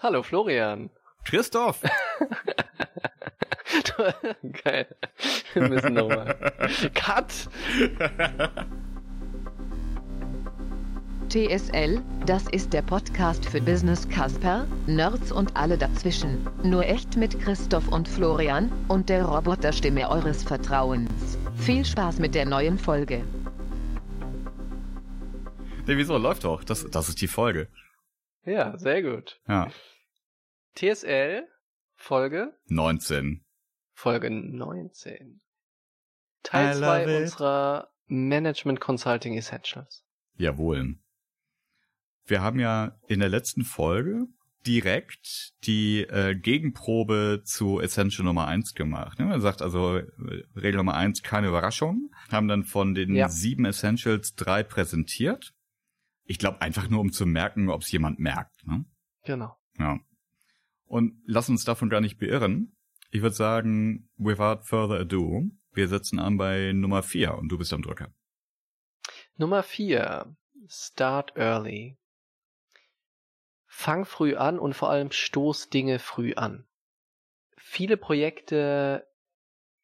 Hallo Florian. Christoph. Geil. Wir müssen nochmal. Cut. TSL, das ist der Podcast für Business Casper, Nerds und alle dazwischen. Nur echt mit Christoph und Florian und der Roboterstimme eures Vertrauens. Viel Spaß mit der neuen Folge. Nee, wieso? Läuft doch. Das, das ist die Folge. Ja, sehr gut. Ja. TSL, Folge? 19. Folge 19. Teil 2 unserer Management Consulting Essentials. Jawohl. Wir haben ja in der letzten Folge direkt die äh, Gegenprobe zu Essential Nummer 1 gemacht. Ne? Man sagt also, äh, Regel Nummer 1, keine Überraschung. Haben dann von den ja. sieben Essentials drei präsentiert. Ich glaube einfach nur, um zu merken, ob es jemand merkt. Ne? Genau. Ja. Und lass uns davon gar nicht beirren. Ich würde sagen, without further ado, wir setzen an bei Nummer 4 und du bist am Drücker. Nummer 4. Start early. Fang früh an und vor allem stoß Dinge früh an. Viele Projekte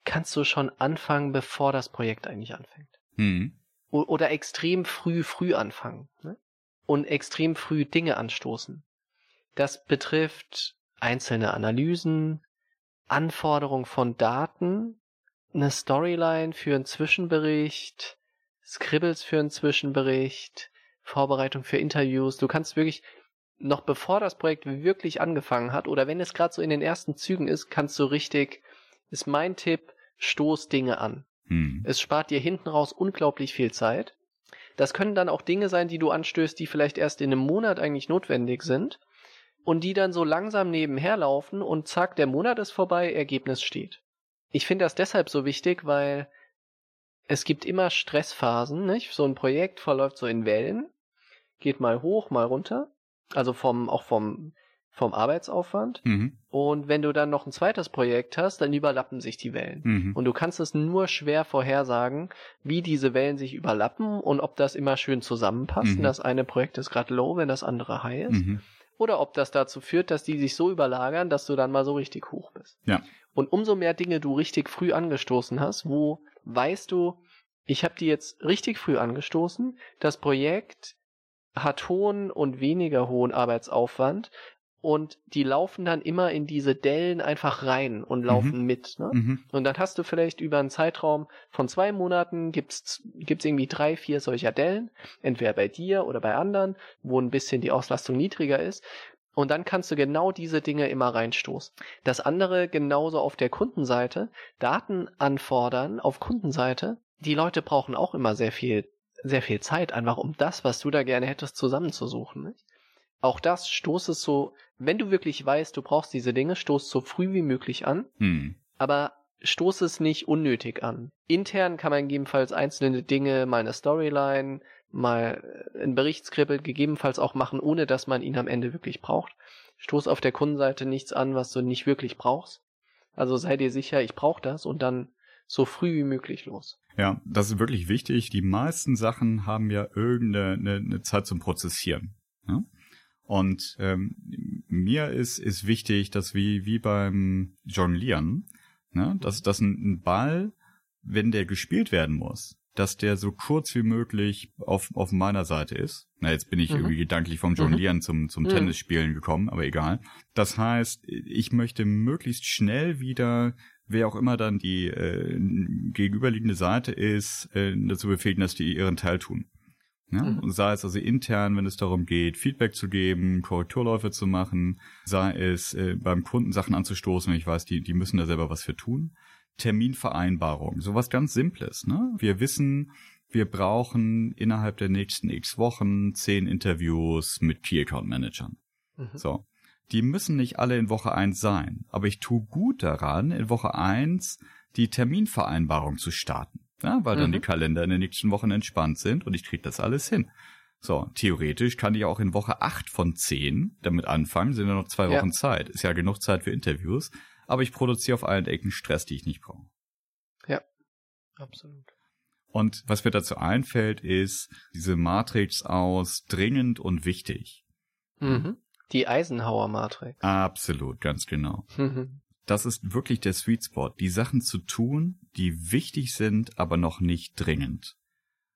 kannst du schon anfangen, bevor das Projekt eigentlich anfängt. Hm. Oder extrem früh, früh anfangen. Ne? Und extrem früh Dinge anstoßen. Das betrifft einzelne Analysen, Anforderung von Daten, eine Storyline für einen Zwischenbericht, Scribbles für einen Zwischenbericht, Vorbereitung für Interviews. Du kannst wirklich noch bevor das Projekt wirklich angefangen hat oder wenn es gerade so in den ersten Zügen ist, kannst du richtig, ist mein Tipp, stoß Dinge an. Hm. Es spart dir hinten raus unglaublich viel Zeit. Das können dann auch Dinge sein, die du anstößt, die vielleicht erst in einem Monat eigentlich notwendig sind und die dann so langsam nebenher laufen und zack, der Monat ist vorbei, Ergebnis steht. Ich finde das deshalb so wichtig, weil es gibt immer Stressphasen, nicht? So ein Projekt verläuft so in Wellen, geht mal hoch, mal runter. Also vom, auch vom, vom Arbeitsaufwand. Mhm. Und wenn du dann noch ein zweites Projekt hast, dann überlappen sich die Wellen. Mhm. Und du kannst es nur schwer vorhersagen, wie diese Wellen sich überlappen und ob das immer schön zusammenpasst. Mhm. Das eine Projekt ist gerade low, wenn das andere high ist. Oder ob das dazu führt, dass die sich so überlagern, dass du dann mal so richtig hoch bist. Ja. Und umso mehr Dinge du richtig früh angestoßen hast, wo weißt du, ich habe die jetzt richtig früh angestoßen, das Projekt hat hohen und weniger hohen Arbeitsaufwand und die laufen dann immer in diese Dellen einfach rein und laufen Mhm. mit. Ne? Mhm. Und dann hast du vielleicht über einen Zeitraum von zwei Monaten gibt's gibt's irgendwie drei, vier solcher Dellen, entweder bei dir oder bei anderen, wo ein bisschen die Auslastung niedriger ist. Und dann kannst du genau diese Dinge immer reinstoßen. Das andere genauso auf der Kundenseite, Daten anfordern auf Kundenseite. Die Leute brauchen auch immer sehr viel, sehr viel Zeit, einfach um das, was du da gerne hättest, zusammenzusuchen. Nicht? Auch das stoß es so, wenn du wirklich weißt, du brauchst diese Dinge, stoß so früh wie möglich an, Hm. aber stoß es nicht unnötig an. Intern kann man gegebenenfalls einzelne Dinge, mal eine Storyline, mal ein Berichtskribbel gegebenenfalls auch machen, ohne dass man ihn am Ende wirklich braucht. Stoß auf der Kundenseite nichts an, was du nicht wirklich brauchst. Also sei dir sicher, ich brauche das und dann so früh wie möglich los. Ja, das ist wirklich wichtig. Die meisten Sachen haben ja irgendeine eine, eine Zeit zum Prozessieren. Ne? Und ähm, mir ist ist wichtig, dass wie wie beim Jonglieren, ne, dass dass ein, ein Ball, wenn der gespielt werden muss, dass der so kurz wie möglich auf auf meiner Seite ist. Na, jetzt bin ich Mhm. irgendwie gedanklich vom Jonglieren zum zum Mhm. Tennisspielen gekommen, aber egal. Das heißt, ich möchte möglichst schnell wieder wer auch immer dann die äh, gegenüberliegende Seite ist, äh, dazu befähigen, dass die ihren Teil tun. Ja? Mhm. Und sei es also intern, wenn es darum geht, Feedback zu geben, Korrekturläufe zu machen, sei es äh, beim Kunden Sachen anzustoßen, wenn ich weiß, die, die müssen da selber was für tun. Terminvereinbarung, sowas ganz Simples. Ne? Wir wissen, wir brauchen innerhalb der nächsten x Wochen zehn Interviews mit Key Account Managern. Mhm. So. Die müssen nicht alle in Woche eins sein, aber ich tue gut daran, in Woche eins die Terminvereinbarung zu starten. Ja, weil dann Mhm. die Kalender in den nächsten Wochen entspannt sind und ich kriege das alles hin. So, theoretisch kann ich auch in Woche acht von zehn damit anfangen, sind ja noch zwei Ja. Wochen Zeit. Ist ja genug Zeit für Interviews, aber ich produziere auf allen Ecken Stress, die ich nicht brauche. Absolut. Und was mir dazu einfällt, ist diese Matrix aus dringend und wichtig. Mhm. Die Eisenhower-Matrix. Absolut, ganz genau. Mhm. Das ist wirklich der Sweet Spot, die Sachen zu tun, die wichtig sind, aber noch nicht dringend.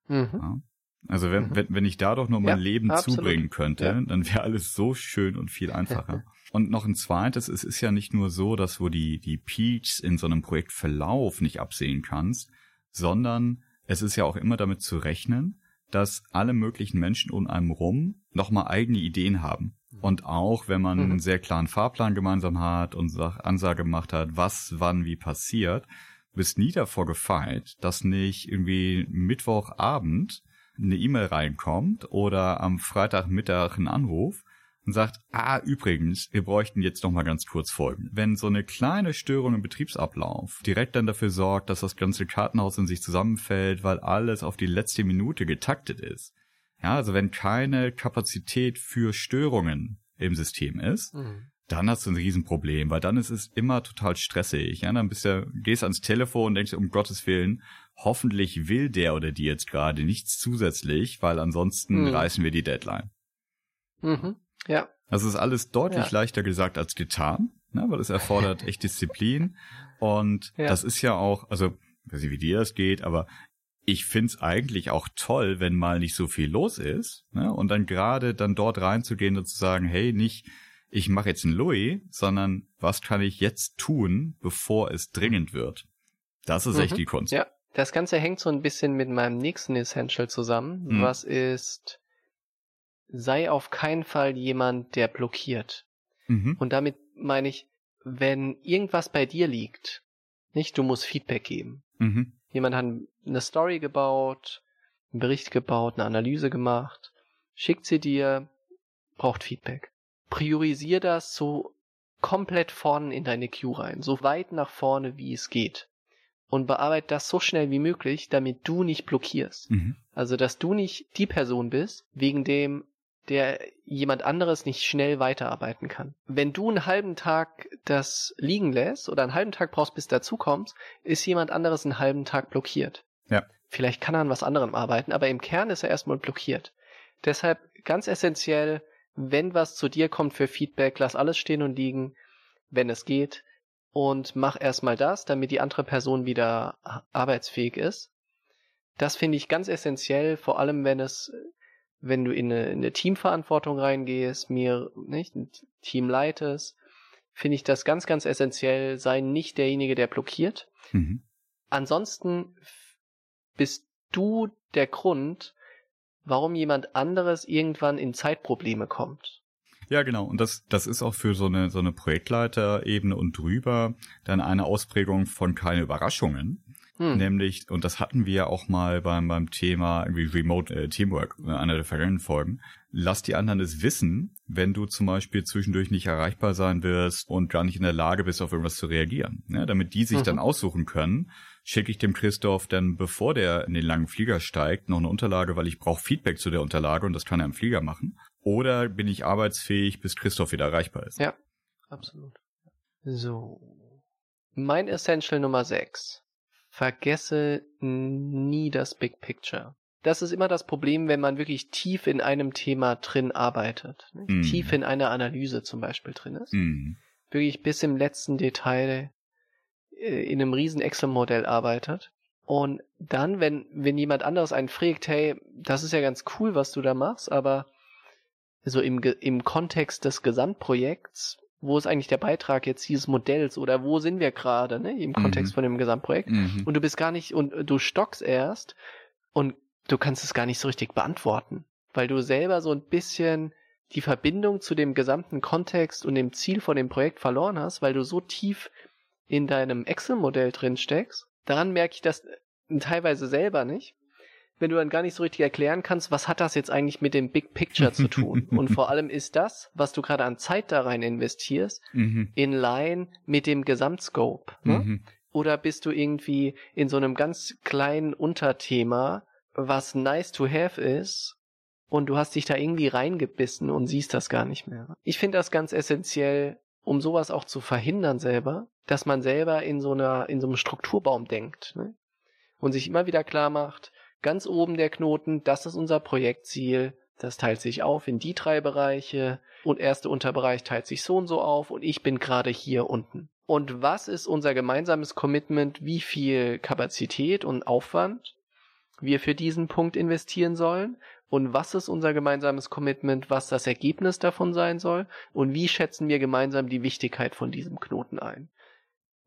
Mhm. Ja? Also wenn, Mhm. wenn, wenn ich da doch nur mein Ja, Leben absolut. zubringen könnte, Ja. dann wäre alles so schön und viel einfacher. und noch ein zweites, es ist ja nicht nur so, dass du die, die Peaks in so einem Projektverlauf nicht absehen kannst, sondern es ist ja auch immer damit zu rechnen, dass alle möglichen Menschen um einem rum nochmal eigene Ideen haben. Und auch wenn man Mhm. einen sehr klaren Fahrplan gemeinsam hat und Ansage gemacht hat, was wann wie passiert, bist nie davor gefeit, dass nicht irgendwie Mittwochabend eine E-Mail reinkommt oder am Freitagmittag ein Anruf und sagt, ah, übrigens, wir bräuchten jetzt noch mal ganz kurz folgen. Wenn so eine kleine Störung im Betriebsablauf direkt dann dafür sorgt, dass das ganze Kartenhaus in sich zusammenfällt, weil alles auf die letzte Minute getaktet ist. Ja, also wenn keine Kapazität für Störungen im System ist, Mhm. dann hast du ein Riesenproblem, weil dann ist es immer total stressig. Ja, dann bist du, gehst ans Telefon und denkst, um Gottes Willen, hoffentlich will der oder die jetzt gerade nichts zusätzlich, weil ansonsten Hm. reißen wir die Deadline. Mhm. Ja. Das ist alles deutlich Ja. leichter gesagt als getan, ne, weil es erfordert echt Disziplin. Und Ja. das ist ja auch, also, ich weiß nicht, wie dir das geht, aber ich find's eigentlich auch toll, wenn mal nicht so viel los ist. Ne? Und dann gerade dann dort reinzugehen und zu sagen, hey, nicht, ich mache jetzt einen Louis, sondern was kann ich jetzt tun, bevor es dringend wird? Das ist echt Mhm. die Kunst. Ja. Das Ganze hängt so ein bisschen mit meinem nächsten Essential zusammen, Mhm. was ist, sei auf keinen Fall jemand, der blockiert. Mhm. Und damit meine ich, wenn irgendwas bei dir liegt, nicht, du musst Feedback geben. Mhm. Jemand hat eine Story gebaut, einen Bericht gebaut, eine Analyse gemacht, schickt sie dir, braucht Feedback. Priorisier das so komplett vorne in deine Queue rein, so weit nach vorne, wie es geht. Und bearbeite das so schnell wie möglich, damit du nicht blockierst. Mhm. Also, dass du nicht die Person bist, wegen dem der jemand anderes nicht schnell weiterarbeiten kann. Wenn du einen halben Tag das liegen lässt oder einen halben Tag brauchst, bis dazu kommst, ist jemand anderes einen halben Tag blockiert. Ja. Vielleicht kann er an was anderem arbeiten, aber im Kern ist er erstmal blockiert. Deshalb ganz essentiell, wenn was zu dir kommt für Feedback, lass alles stehen und liegen, wenn es geht, und mach erstmal das, damit die andere Person wieder arbeitsfähig ist. Das finde ich ganz essentiell, vor allem wenn es, wenn du in eine, in eine Teamverantwortung reingehst, mir nicht ein Team leitest, finde ich das ganz, ganz essentiell. Sei nicht derjenige, der blockiert. Mhm. Ansonsten bist du der Grund, warum jemand anderes irgendwann in Zeitprobleme kommt. Ja, genau. Und das, das ist auch für so eine, so eine Projektleiterebene und drüber dann eine Ausprägung von keine Überraschungen. Hm. Nämlich, und das hatten wir ja auch mal beim, beim Thema irgendwie Remote äh, Teamwork, in einer der vergangenen Folgen. Lass die anderen es wissen, wenn du zum Beispiel zwischendurch nicht erreichbar sein wirst und gar nicht in der Lage bist, auf irgendwas zu reagieren. Ja, damit die sich Mhm. dann aussuchen können, schicke ich dem Christoph dann, bevor der in den langen Flieger steigt, noch eine Unterlage, weil ich brauche Feedback zu der Unterlage und das kann er im Flieger machen. Oder bin ich arbeitsfähig, bis Christoph wieder erreichbar ist. Ja, absolut. So. Mein Essential Nummer 6. Vergesse nie das Big Picture. Das ist immer das Problem, wenn man wirklich tief in einem Thema drin arbeitet. Mhm. Tief in einer Analyse zum Beispiel drin ist. Mhm. Wirklich bis im letzten Detail äh, in einem riesen Excel-Modell arbeitet. Und dann, wenn, wenn jemand anderes einen fragt, hey, das ist ja ganz cool, was du da machst, aber so im, im Kontext des Gesamtprojekts, wo ist eigentlich der Beitrag jetzt dieses Modells oder wo sind wir gerade, ne, im Kontext Mhm. von dem Gesamtprojekt? Mhm. Und du bist gar nicht, und du stockst erst und du kannst es gar nicht so richtig beantworten, weil du selber so ein bisschen die Verbindung zu dem gesamten Kontext und dem Ziel von dem Projekt verloren hast, weil du so tief in deinem Excel-Modell drin steckst. Daran merke ich das teilweise selber nicht. Wenn du dann gar nicht so richtig erklären kannst, was hat das jetzt eigentlich mit dem Big Picture zu tun? und vor allem ist das, was du gerade an Zeit da rein investierst, Mhm. in line mit dem Gesamtscope. Ne? Mhm. Oder bist du irgendwie in so einem ganz kleinen Unterthema, was nice to have ist, und du hast dich da irgendwie reingebissen und siehst das gar nicht mehr. Ich finde das ganz essentiell, um sowas auch zu verhindern selber, dass man selber in so einer, in so einem Strukturbaum denkt. Ne? Und sich immer wieder klar macht, ganz oben der Knoten, das ist unser Projektziel, das teilt sich auf in die drei Bereiche und erste Unterbereich teilt sich so und so auf und ich bin gerade hier unten. Und was ist unser gemeinsames Commitment, wie viel Kapazität und Aufwand wir für diesen Punkt investieren sollen? Und was ist unser gemeinsames Commitment, was das Ergebnis davon sein soll? Und wie schätzen wir gemeinsam die Wichtigkeit von diesem Knoten ein,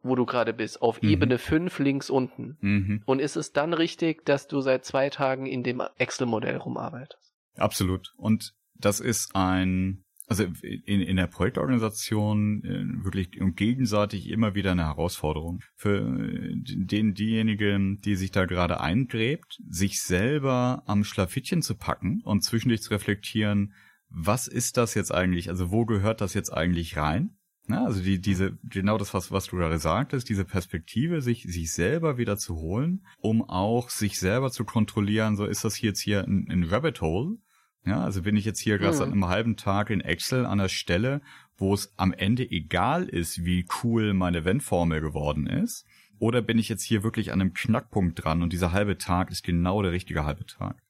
wo du gerade bist, auf mhm. Ebene 5 links unten. Mhm. Und ist es dann richtig, dass du seit zwei Tagen in dem Excel-Modell rumarbeitest? Absolut. Und das ist ein also in, in der Projektorganisation äh, wirklich und gegenseitig immer wieder eine Herausforderung. Für äh, den, diejenigen, die sich da gerade eingräbt, sich selber am Schlafittchen zu packen und zwischendurch zu reflektieren, was ist das jetzt eigentlich? Also wo gehört das jetzt eigentlich rein? Na, also die, diese, genau das, was, was du gerade sagtest, diese Perspektive, sich, sich selber wieder zu holen, um auch sich selber zu kontrollieren, so ist das hier jetzt hier ein, ein Rabbit Hole ja, also bin ich jetzt hier gerade mhm. seit einem halben Tag in Excel an der Stelle, wo es am Ende egal ist, wie cool meine Wenn-Formel geworden ist, oder bin ich jetzt hier wirklich an einem Knackpunkt dran und dieser halbe Tag ist genau der richtige halbe Tag?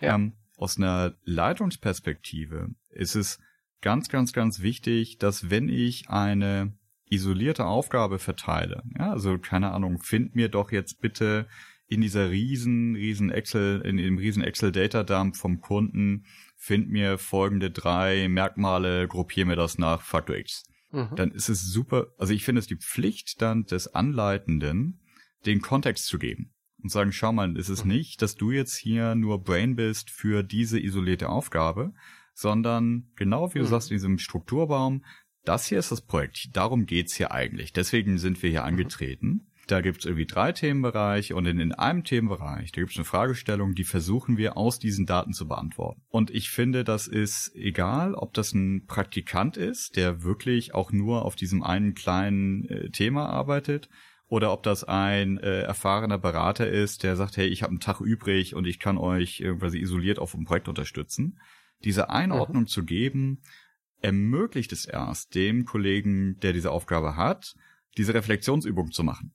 Ja. Ähm, aus einer Leitungsperspektive ist es ganz, ganz, ganz wichtig, dass wenn ich eine isolierte Aufgabe verteile, ja, also keine Ahnung, find mir doch jetzt bitte in dieser riesen, riesen Excel, in dem riesen Excel Data Dump vom Kunden, find mir folgende drei Merkmale, gruppier mir das nach Faktor X. Mhm. Dann ist es super, also ich finde es die Pflicht dann des Anleitenden, den Kontext zu geben und sagen, schau mal, ist es mhm. nicht, dass du jetzt hier nur Brain bist für diese isolierte Aufgabe, sondern genau wie du mhm. sagst, in diesem Strukturbaum, das hier ist das Projekt, darum geht's hier eigentlich. Deswegen sind wir hier mhm. angetreten. Da gibt's irgendwie drei Themenbereiche und in, in einem Themenbereich, da gibt's eine Fragestellung, die versuchen wir aus diesen Daten zu beantworten. Und ich finde, das ist egal, ob das ein Praktikant ist, der wirklich auch nur auf diesem einen kleinen äh, Thema arbeitet, oder ob das ein äh, erfahrener Berater ist, der sagt, hey, ich habe einen Tag übrig und ich kann euch äh, quasi isoliert auf einem Projekt unterstützen. Diese Einordnung mhm. zu geben, ermöglicht es erst dem Kollegen, der diese Aufgabe hat, diese Reflexionsübung zu machen.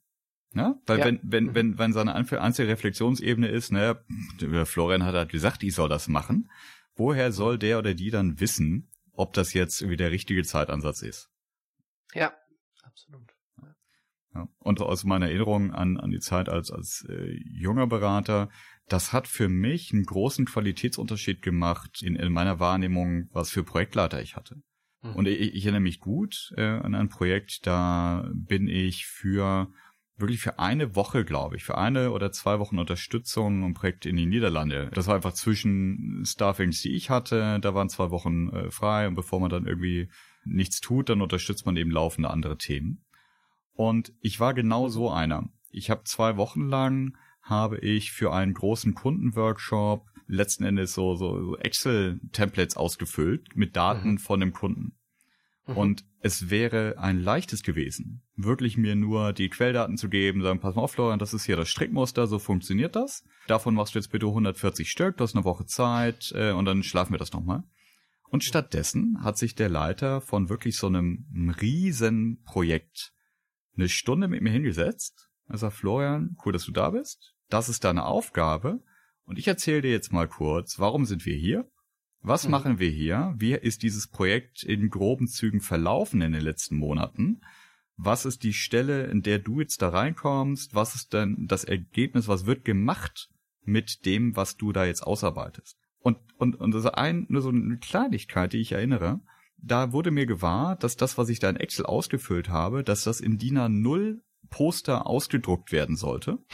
Ne? Weil ja. wenn, wenn, mhm. wenn, wenn seine einzige Reflexionsebene ist, ne, Florian hat halt gesagt, ich soll das machen, woher soll der oder die dann wissen, ob das jetzt irgendwie der richtige Zeitansatz ist? Ja, absolut. Ja. Und aus meiner Erinnerung an, an die Zeit als, als äh, junger Berater, das hat für mich einen großen Qualitätsunterschied gemacht in, in meiner Wahrnehmung, was für Projektleiter ich hatte. Mhm. Und ich, ich erinnere mich gut äh, an ein Projekt, da bin ich für wirklich für eine Woche, glaube ich, für eine oder zwei Wochen Unterstützung und Projekt in die Niederlande. Das war einfach zwischen Staffings, die ich hatte, da waren zwei Wochen äh, frei und bevor man dann irgendwie nichts tut, dann unterstützt man eben laufende andere Themen. Und ich war genau so einer. Ich habe zwei Wochen lang habe ich für einen großen Kundenworkshop letzten Endes so, so Excel-Templates ausgefüllt mit Daten mhm. von dem Kunden. Mhm. Und es wäre ein leichtes gewesen, wirklich mir nur die Quelldaten zu geben, sagen, pass mal auf, Florian, das ist hier das Strickmuster, so funktioniert das. Davon machst du jetzt bitte 140 Stück, du hast eine Woche Zeit äh, und dann schlafen wir das nochmal. Und stattdessen hat sich der Leiter von wirklich so einem riesen Projekt eine Stunde mit mir hingesetzt. Er sagt, Florian, cool, dass du da bist. Das ist deine Aufgabe. Und ich erzähle dir jetzt mal kurz, warum sind wir hier? Was mhm. machen wir hier? Wie ist dieses Projekt in groben Zügen verlaufen in den letzten Monaten? Was ist die Stelle, in der du jetzt da reinkommst? Was ist denn das Ergebnis? Was wird gemacht mit dem, was du da jetzt ausarbeitest? Und, und, und das ist ein, nur so eine Kleinigkeit, die ich erinnere. Da wurde mir gewahr, dass das, was ich da in Excel ausgefüllt habe, dass das in DIN A0 Poster ausgedruckt werden sollte.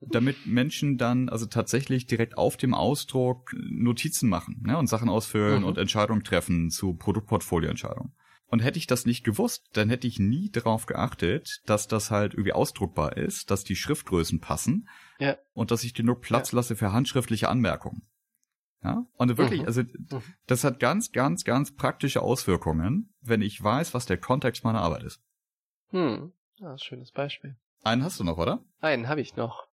damit Menschen dann also tatsächlich direkt auf dem Ausdruck Notizen machen ne, und Sachen ausfüllen mhm. und Entscheidungen treffen zu Produktportfolioentscheidungen. Und hätte ich das nicht gewusst, dann hätte ich nie darauf geachtet, dass das halt irgendwie ausdruckbar ist, dass die Schriftgrößen passen ja. und dass ich nur Platz ja. lasse für handschriftliche Anmerkungen. Ja, und wirklich, mhm. also mhm. das hat ganz, ganz, ganz praktische Auswirkungen, wenn ich weiß, was der Kontext meiner Arbeit ist. Hm, ja, ein schönes Beispiel. Einen hast du noch, oder? Einen habe ich noch.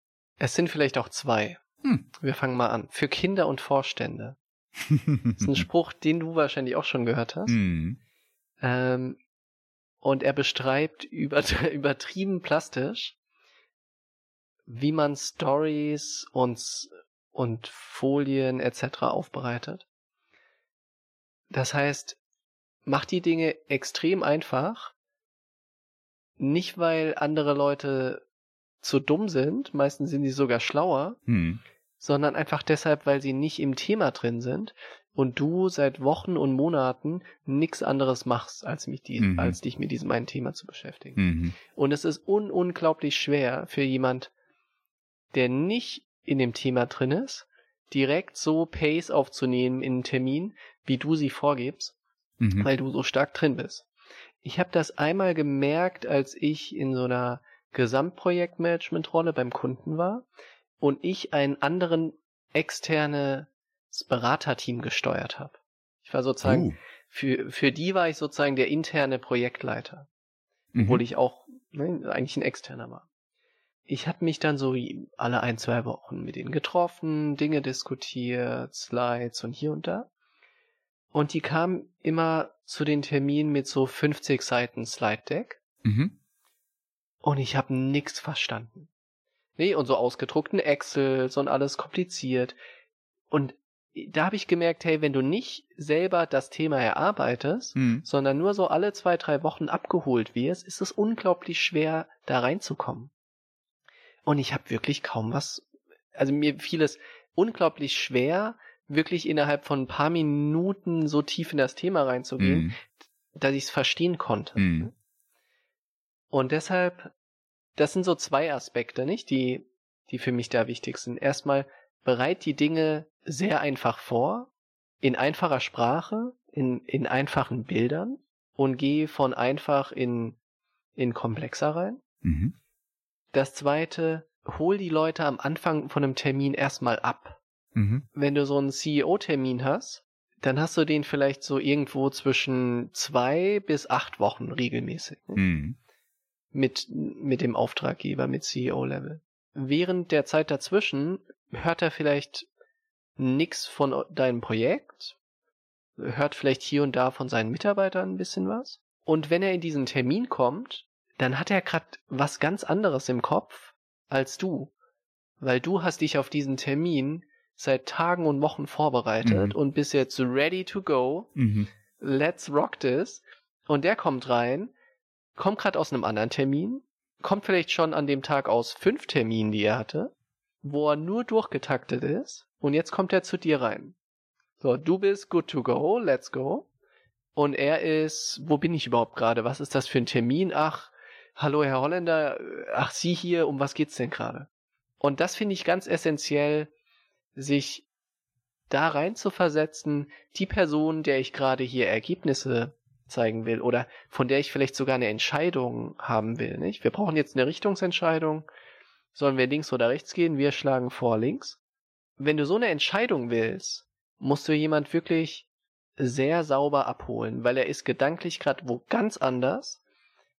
Es sind vielleicht auch zwei. Hm. Wir fangen mal an. Für Kinder und Vorstände. das ist ein Spruch, den du wahrscheinlich auch schon gehört hast. Hm. Ähm, und er beschreibt über, übertrieben plastisch, wie man Stories und und Folien etc. aufbereitet. Das heißt, mach die Dinge extrem einfach, nicht weil andere Leute zu dumm sind, meistens sind sie sogar schlauer, Hm. sondern einfach deshalb, weil sie nicht im Thema drin sind und du seit Wochen und Monaten nichts anderes machst, als, mich die, Mhm. als dich mit diesem einen Thema zu beschäftigen. Mhm. Und es ist un unglaublich schwer für jemand, der nicht in dem Thema drin ist, direkt so Pace aufzunehmen in einen Termin, wie du sie vorgibst, Mhm. weil du so stark drin bist. Ich habe das einmal gemerkt, als ich in so einer Gesamtprojektmanagement-Rolle beim Kunden war und ich einen anderen externes Beraterteam gesteuert habe. Ich war sozusagen, Uh. für, für die war ich sozusagen der interne Projektleiter Mhm. obwohl ich auch ne, eigentlich ein externer war. Ich habe mich dann so alle ein, zwei Wochen mit denen getroffen, Dinge diskutiert, Slides und hier und da. Und die kamen immer zu den Terminen mit so 50 Seiten Slide Deck Mhm. Und ich habe nix verstanden. Nee, und so ausgedruckten Excels und alles kompliziert. Und da habe ich gemerkt, hey, wenn du nicht selber das Thema erarbeitest, Mhm. sondern nur so alle zwei, drei Wochen abgeholt wirst, ist es unglaublich schwer, da reinzukommen. Und ich habe wirklich kaum was, also mir fiel es unglaublich schwer, wirklich innerhalb von ein paar Minuten so tief in das Thema reinzugehen, Mhm. dass ich es verstehen konnte. Mhm. Und deshalb, das sind so zwei Aspekte, nicht, die, die für mich da wichtig sind. Erstmal, bereit die Dinge sehr einfach vor, in einfacher Sprache, in, in einfachen Bildern und geh von einfach in, in komplexer rein. Mhm. Das zweite, hol die Leute am Anfang von einem Termin erstmal ab. Mhm. Wenn du so einen CEO-Termin hast, dann hast du den vielleicht so irgendwo zwischen zwei bis acht Wochen regelmäßig. Mhm. Mit, mit dem Auftraggeber, mit CEO-Level. Während der Zeit dazwischen hört er vielleicht nix von deinem Projekt, hört vielleicht hier und da von seinen Mitarbeitern ein bisschen was. Und wenn er in diesen Termin kommt, dann hat er gerade was ganz anderes im Kopf als du. Weil du hast dich auf diesen Termin seit Tagen und Wochen vorbereitet Mhm. und bist jetzt ready to go Mhm. let's rock this. Und der kommt rein, kommt gerade aus einem anderen Termin, kommt vielleicht schon an dem Tag aus fünf Terminen, die er hatte, wo er nur durchgetaktet ist. Und jetzt kommt er zu dir rein. So, du bist good to go, let's go. Und er ist, wo bin ich überhaupt gerade? Was ist das für ein Termin? Ach, hallo Herr Holländer, ach Sie hier, um was geht's denn gerade? Und das finde ich ganz essentiell, sich da rein zu versetzen, die Person, der ich gerade hier Ergebnisse zeigen will oder von der ich vielleicht sogar eine Entscheidung haben will, nicht? Wir brauchen jetzt eine Richtungsentscheidung. Sollen wir links oder rechts gehen? Wir schlagen vor links. Wenn du so eine Entscheidung willst, musst du jemand wirklich sehr sauber abholen, weil er ist gedanklich gerade wo ganz anders,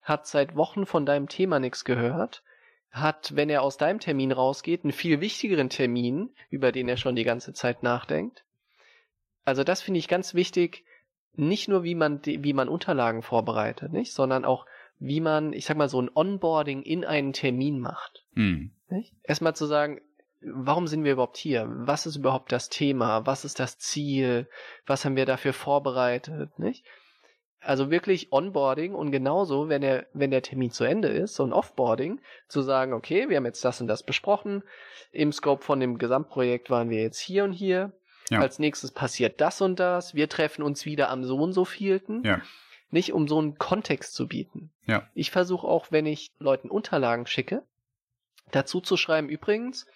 hat seit Wochen von deinem Thema nichts gehört, hat, wenn er aus deinem Termin rausgeht, einen viel wichtigeren Termin, über den er schon die ganze Zeit nachdenkt. Also das finde ich ganz wichtig, nicht nur wie man wie man Unterlagen vorbereitet, nicht, sondern auch wie man, ich sag mal so ein Onboarding in einen Termin macht. Mhm. Nicht? Erstmal zu sagen, warum sind wir überhaupt hier? Was ist überhaupt das Thema? Was ist das Ziel? Was haben wir dafür vorbereitet? Nicht? Also wirklich Onboarding und genauso, wenn der, wenn der Termin zu Ende ist, so ein Offboarding, zu sagen, okay, wir haben jetzt das und das besprochen. Im Scope von dem Gesamtprojekt waren wir jetzt hier und hier. Ja. Als nächstes passiert das und das. Wir treffen uns wieder am so und so vielten. Ja. Nicht um so einen Kontext zu bieten. Ja. Ich versuche auch, wenn ich Leuten Unterlagen schicke, dazu zu schreiben übrigens,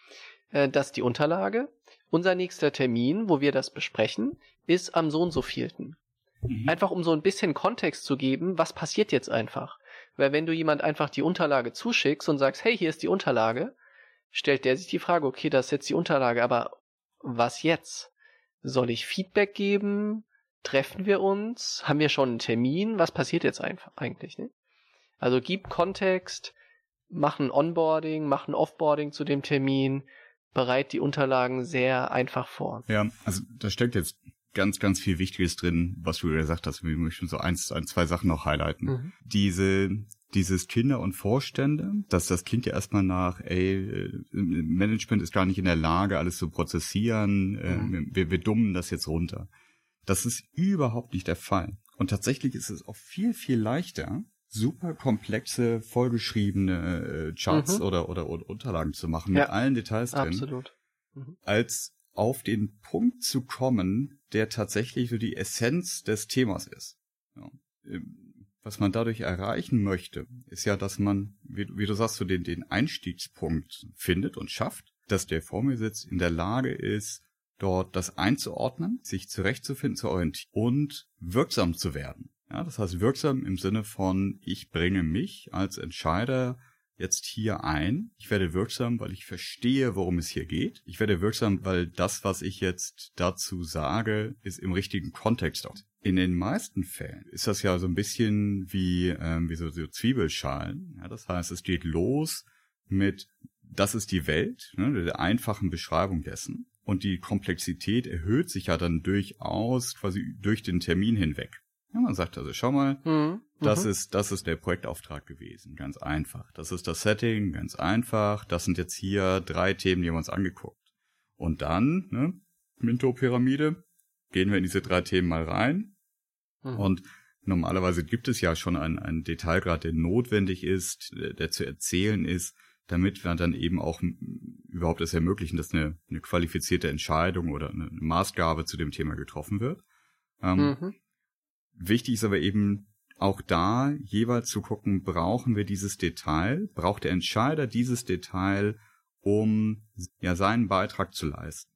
äh, dass die Unterlage, unser nächster Termin, wo wir das besprechen, ist am so und so vielten. Mhm. Einfach um so ein bisschen Kontext zu geben, was passiert jetzt einfach. Weil wenn du jemand einfach die Unterlage zuschickst und sagst, hey, hier ist die Unterlage, stellt der sich die Frage, okay, das ist jetzt die Unterlage, aber was jetzt? Soll ich Feedback geben? Treffen wir uns? Haben wir schon einen Termin? Was passiert jetzt einfach eigentlich? Ne? Also gib Kontext, mach ein Onboarding, mach ein Offboarding zu dem Termin, bereit die Unterlagen sehr einfach vor. Ja, also da steckt jetzt ganz, ganz viel Wichtiges drin, was du gesagt hast. Wir möchten so eins, ein, zwei Sachen noch highlighten. Mhm. Diese dieses Kinder und Vorstände, das, das klingt ja erstmal nach, ey, äh, Management ist gar nicht in der Lage, alles zu prozessieren, äh, mhm. wir, wir dummen das jetzt runter. Das ist überhaupt nicht der Fall. Und tatsächlich ist es auch viel, viel leichter, super komplexe, vollgeschriebene äh, Charts mhm. oder, oder, oder, Unterlagen zu machen, ja. mit allen Details drin. Absolut. Mhm. Als auf den Punkt zu kommen, der tatsächlich so die Essenz des Themas ist. Ja. Was man dadurch erreichen möchte, ist ja, dass man, wie, wie du sagst, so den, den Einstiegspunkt findet und schafft, dass der vor mir sitzt, in der Lage ist, dort das einzuordnen, sich zurechtzufinden, zu orientieren und wirksam zu werden. Ja, das heißt wirksam im Sinne von, ich bringe mich als Entscheider jetzt hier ein. Ich werde wirksam, weil ich verstehe, worum es hier geht. Ich werde wirksam, weil das, was ich jetzt dazu sage, ist im richtigen Kontext. In den meisten Fällen ist das ja so ein bisschen wie, ähm, wie so, so Zwiebelschalen. Ja, das heißt, es geht los mit, das ist die Welt, ne, der einfachen Beschreibung dessen. Und die Komplexität erhöht sich ja dann durchaus quasi durch den Termin hinweg. Ja, man sagt also, schau mal, mhm. das mhm. ist, das ist der Projektauftrag gewesen. Ganz einfach. Das ist das Setting, ganz einfach. Das sind jetzt hier drei Themen, die haben wir uns angeguckt. Und dann, ne, Minto-Pyramide, gehen wir in diese drei Themen mal rein. Mhm. Und normalerweise gibt es ja schon einen, einen Detailgrad, der notwendig ist, der, zu erzählen ist, damit wir dann eben auch überhaupt es ermöglichen, dass eine, eine qualifizierte Entscheidung oder eine Maßgabe zu dem Thema getroffen wird. Ähm, mhm. Wichtig ist aber eben auch da jeweils zu gucken, brauchen wir dieses Detail, braucht der Entscheider dieses Detail, um ja seinen Beitrag zu leisten.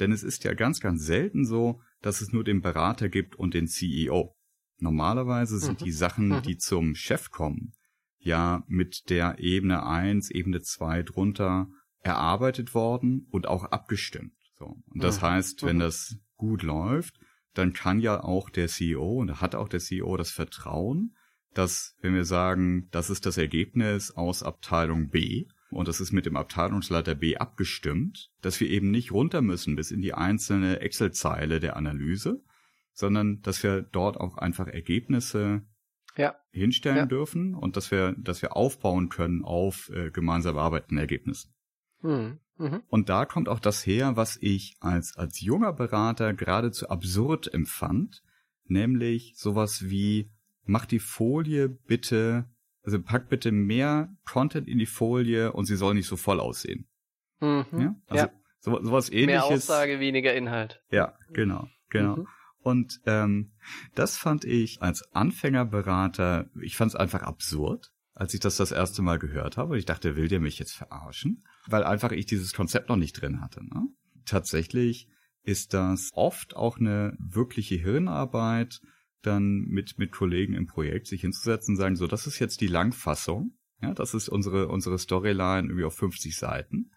Denn es ist ja ganz, ganz selten so, dass es nur den Berater gibt und den CEO. Normalerweise sind mhm. die Sachen, mhm. die zum Chef kommen, ja mit der Ebene 1, Ebene 2 drunter erarbeitet worden und auch abgestimmt. So. Und das mhm. heißt, wenn mhm. das gut läuft, dann kann ja auch der CEO und hat auch der CEO das Vertrauen, dass wenn wir sagen, das ist das Ergebnis aus Abteilung B und das ist mit dem Abteilungsleiter B abgestimmt, dass wir eben nicht runter müssen bis in die einzelne Excel-Zeile der Analyse, sondern dass wir dort auch einfach Ergebnisse ja. hinstellen ja. dürfen und dass wir, dass wir aufbauen können auf äh, gemeinsam arbeitenden Ergebnissen. Mhm. Mhm. Und da kommt auch das her, was ich als, als junger Berater geradezu absurd empfand, nämlich sowas wie, mach die Folie bitte, also pack bitte mehr Content in die Folie und sie soll nicht so voll aussehen. Mhm. Ja? Also ja. So, sowas ähnliches. Mehr Aussage, weniger Inhalt. Ja, genau, genau. Mhm. Und ähm, das fand ich als Anfängerberater, ich fand es einfach absurd, als ich das das erste Mal gehört habe. Ich dachte, will der mich jetzt verarschen? Weil einfach ich dieses Konzept noch nicht drin hatte. Ne? Tatsächlich ist das oft auch eine wirkliche Hirnarbeit, dann mit, mit Kollegen im Projekt sich hinzusetzen und sagen, so, das ist jetzt die Langfassung. Ja, das ist unsere, unsere Storyline irgendwie auf 50 Seiten.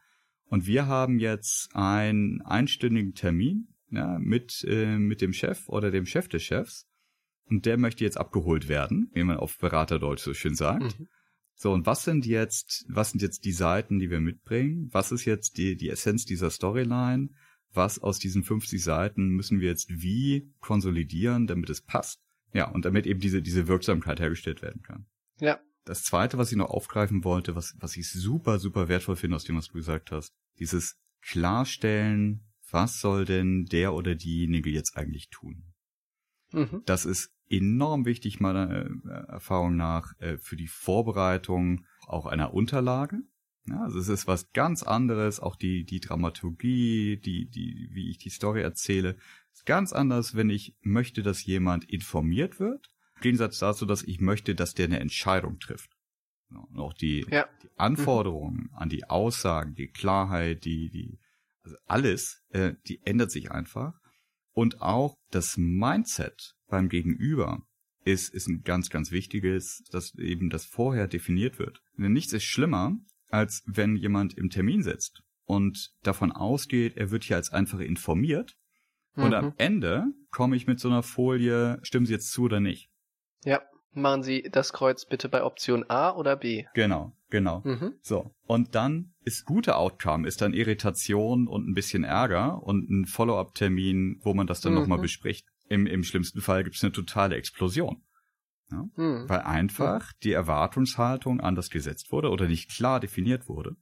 Und wir haben jetzt einen einstündigen Termin ja, mit, äh, mit dem Chef oder dem Chef des Chefs. Und der möchte jetzt abgeholt werden, wie man auf Beraterdeutsch so schön sagt. Mhm. So, und was sind jetzt, was sind jetzt die Seiten, die wir mitbringen? Was ist jetzt die, die Essenz dieser Storyline? Was aus diesen 50 Seiten müssen wir jetzt wie konsolidieren, damit es passt? Ja, und damit eben diese, diese Wirksamkeit hergestellt werden kann. Ja. Das zweite, was ich noch aufgreifen wollte, was, was ich super, super wertvoll finde aus dem, was du gesagt hast, dieses Klarstellen was soll denn der oder diejenige jetzt eigentlich tun? Mhm. Das ist enorm wichtig meiner äh, Erfahrung nach äh, für die Vorbereitung auch einer Unterlage. Ja, also es ist was ganz anderes, auch die, die Dramaturgie, die, die, wie ich die Story erzähle, ist ganz anders, wenn ich möchte, dass jemand informiert wird, im Gegensatz dazu, dass ich möchte, dass der eine Entscheidung trifft. Und auch die, ja. die Anforderungen mhm. an die Aussagen, die Klarheit, die, die also alles, äh, die ändert sich einfach. Und auch das Mindset beim Gegenüber ist, ist ein ganz, ganz wichtiges, dass eben das vorher definiert wird. Denn nichts ist schlimmer, als wenn jemand im Termin sitzt und davon ausgeht, er wird hier als einfach informiert. Und am mhm. Ende komme ich mit so einer Folie, stimmen Sie jetzt zu oder nicht? Ja. Machen Sie das Kreuz bitte bei Option A oder B. Genau, genau. Mhm. So. Und dann ist guter Outcome, ist dann Irritation und ein bisschen Ärger und ein Follow-up-Termin, wo man das dann mhm. nochmal bespricht. Im, Im schlimmsten Fall gibt es eine totale Explosion. Ja? Hm. Weil einfach die Erwartungshaltung anders gesetzt wurde oder nicht klar definiert wurde.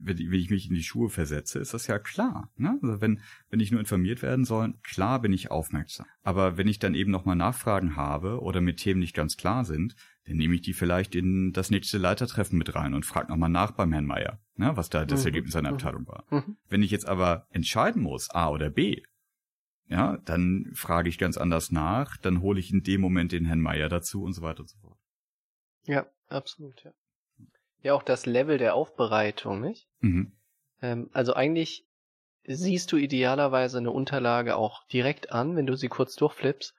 Wenn, wenn ich mich in die Schuhe versetze, ist das ja klar. Ne? Also wenn, wenn ich nur informiert werden soll, klar bin ich aufmerksam. Aber wenn ich dann eben nochmal Nachfragen habe oder mit Themen nicht ganz klar sind, dann nehme ich die vielleicht in das nächste Leitertreffen mit rein und frage nochmal nach beim Herrn Meier, ne, was da das mhm. Ergebnis seiner mhm. Abteilung war. Mhm. Wenn ich jetzt aber entscheiden muss, A oder B, ja, dann frage ich ganz anders nach, dann hole ich in dem Moment den Herrn Meier dazu und so weiter und so fort. Ja, absolut, ja. Ja, auch das Level der Aufbereitung, nicht? Mhm. Ähm, also eigentlich siehst du idealerweise eine Unterlage auch direkt an, wenn du sie kurz durchflippst.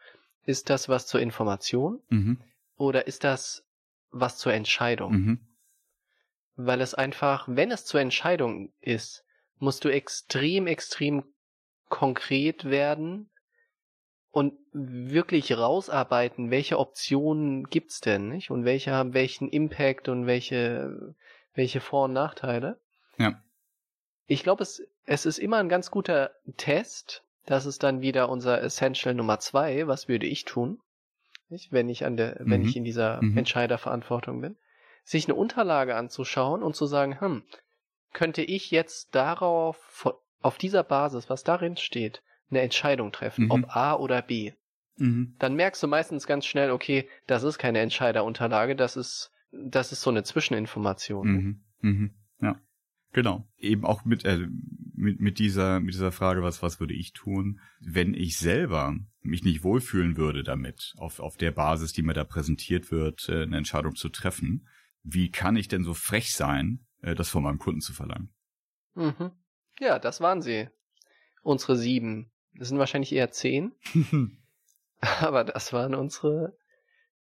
Ist das was zur Information? Mhm. Oder ist das was zur Entscheidung? Mhm. Weil es einfach, wenn es zur Entscheidung ist, musst du extrem, extrem konkret werden und wirklich rausarbeiten, welche Optionen gibt's denn, nicht? Und welche haben welchen Impact und welche, welche Vor- und Nachteile. Ja. Ich glaube, es, es ist immer ein ganz guter Test. Das ist dann wieder unser Essential Nummer zwei. Was würde ich tun? Nicht? Wenn ich an der, mhm. wenn ich in dieser mhm. Entscheiderverantwortung bin. Sich eine Unterlage anzuschauen und zu sagen, hm, könnte ich jetzt darauf auf dieser Basis, was darin steht, eine Entscheidung treffen, mhm. ob A oder B. Mhm. Dann merkst du meistens ganz schnell, okay, das ist keine Entscheiderunterlage, das ist, das ist so eine Zwischeninformation. Mhm. Mhm. Ja. Genau. Eben auch mit, äh, mit, mit dieser, mit dieser Frage, was, was würde ich tun, wenn ich selber mich nicht wohlfühlen würde damit, auf, auf der Basis, die mir da präsentiert wird, äh, eine Entscheidung zu treffen. Wie kann ich denn so frech sein, äh, das von meinem Kunden zu verlangen? Mhm. Ja, das waren sie. Unsere sieben. Das sind wahrscheinlich eher zehn. Aber das waren unsere,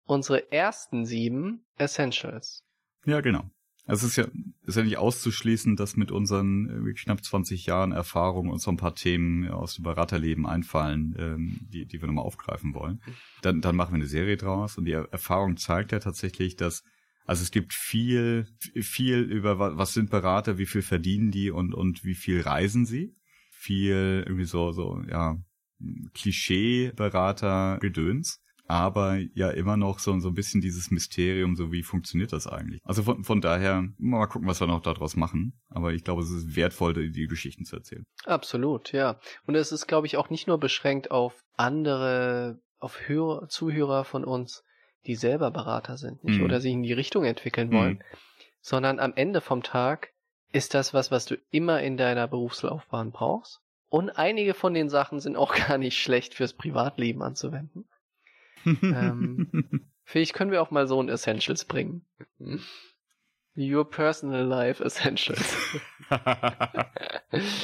unsere ersten sieben Essentials. Ja, genau. Also es ist ja, ist ja nicht auszuschließen, dass mit unseren knapp 20 Jahren Erfahrung uns so ein paar Themen aus dem Beraterleben einfallen, ähm, die, die wir nochmal aufgreifen wollen. Dann, dann machen wir eine Serie draus und die Erfahrung zeigt ja tatsächlich, dass also es gibt viel, viel über was sind Berater, wie viel verdienen die und, und wie viel reisen sie. Viel irgendwie so, so, ja, Klischee-Berater-Gedöns. Aber ja immer noch so, so ein bisschen dieses Mysterium, so wie funktioniert das eigentlich? Also von, von daher, mal gucken, was wir noch daraus machen. Aber ich glaube, es ist wertvoll, die, die Geschichten zu erzählen. Absolut, ja. Und es ist, glaube ich, auch nicht nur beschränkt auf andere, auf Hörer, Zuhörer von uns, die selber Berater sind, nicht? Mhm. Oder sich in die Richtung entwickeln wollen, mhm. sondern am Ende vom Tag ist das was, was du immer in deiner Berufslaufbahn brauchst. Und einige von den Sachen sind auch gar nicht schlecht fürs Privatleben anzuwenden. ähm, vielleicht können wir auch mal so ein Essentials bringen. Your Personal Life Essentials.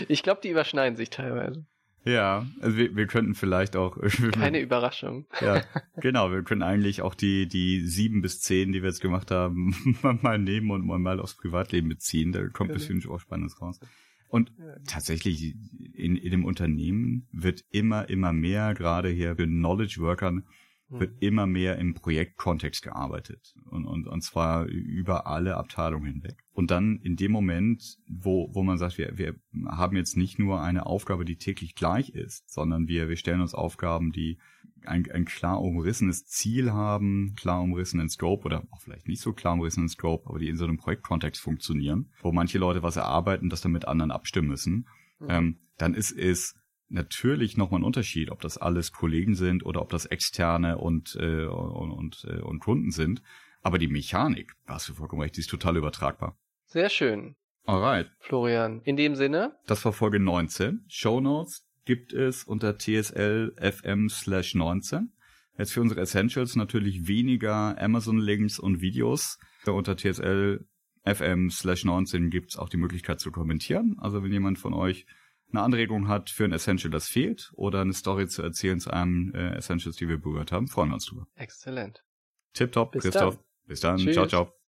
ich glaube, die überschneiden sich teilweise. Ja, also wir, wir könnten vielleicht auch. Keine Überraschung. Ja, genau. Wir können eigentlich auch die, die sieben bis zehn, die wir jetzt gemacht haben, mal nehmen und mal aufs Privatleben beziehen. Da kommt bestimmt auch Spannendes raus. Und tatsächlich in, in dem Unternehmen wird immer, immer mehr, gerade hier für Knowledge Workern, wird mhm. immer mehr im Projektkontext gearbeitet und, und, und zwar über alle Abteilungen hinweg. Und dann in dem Moment, wo, wo man sagt, wir, wir haben jetzt nicht nur eine Aufgabe, die täglich gleich ist, sondern wir, wir stellen uns Aufgaben, die ein, ein klar umrissenes Ziel haben, klar umrissenen Scope oder auch vielleicht nicht so klar umrissenen Scope, aber die in so einem Projektkontext funktionieren, wo manche Leute was erarbeiten, das dann mit anderen abstimmen müssen, mhm. ähm, dann ist es natürlich nochmal ein Unterschied, ob das alles Kollegen sind oder ob das externe und, äh, und, und, äh, und Kunden sind. Aber die Mechanik, da hast du vollkommen recht, die ist total übertragbar. Sehr schön. Alright. Florian, in dem Sinne. Das war Folge 19. Show Notes gibt es unter tsl.fm slash 19. Jetzt für unsere Essentials natürlich weniger Amazon-Links und Videos. Unter tsl.fm slash 19 gibt's auch die Möglichkeit zu kommentieren. Also wenn jemand von euch eine Anregung hat für ein Essential, das fehlt, oder eine Story zu erzählen zu einem äh, Essentials, die wir berührt haben, freuen wir uns drüber. Exzellent. Tipptopp, Christoph. Dann. Bis dann. Tschüss. Ciao, ciao.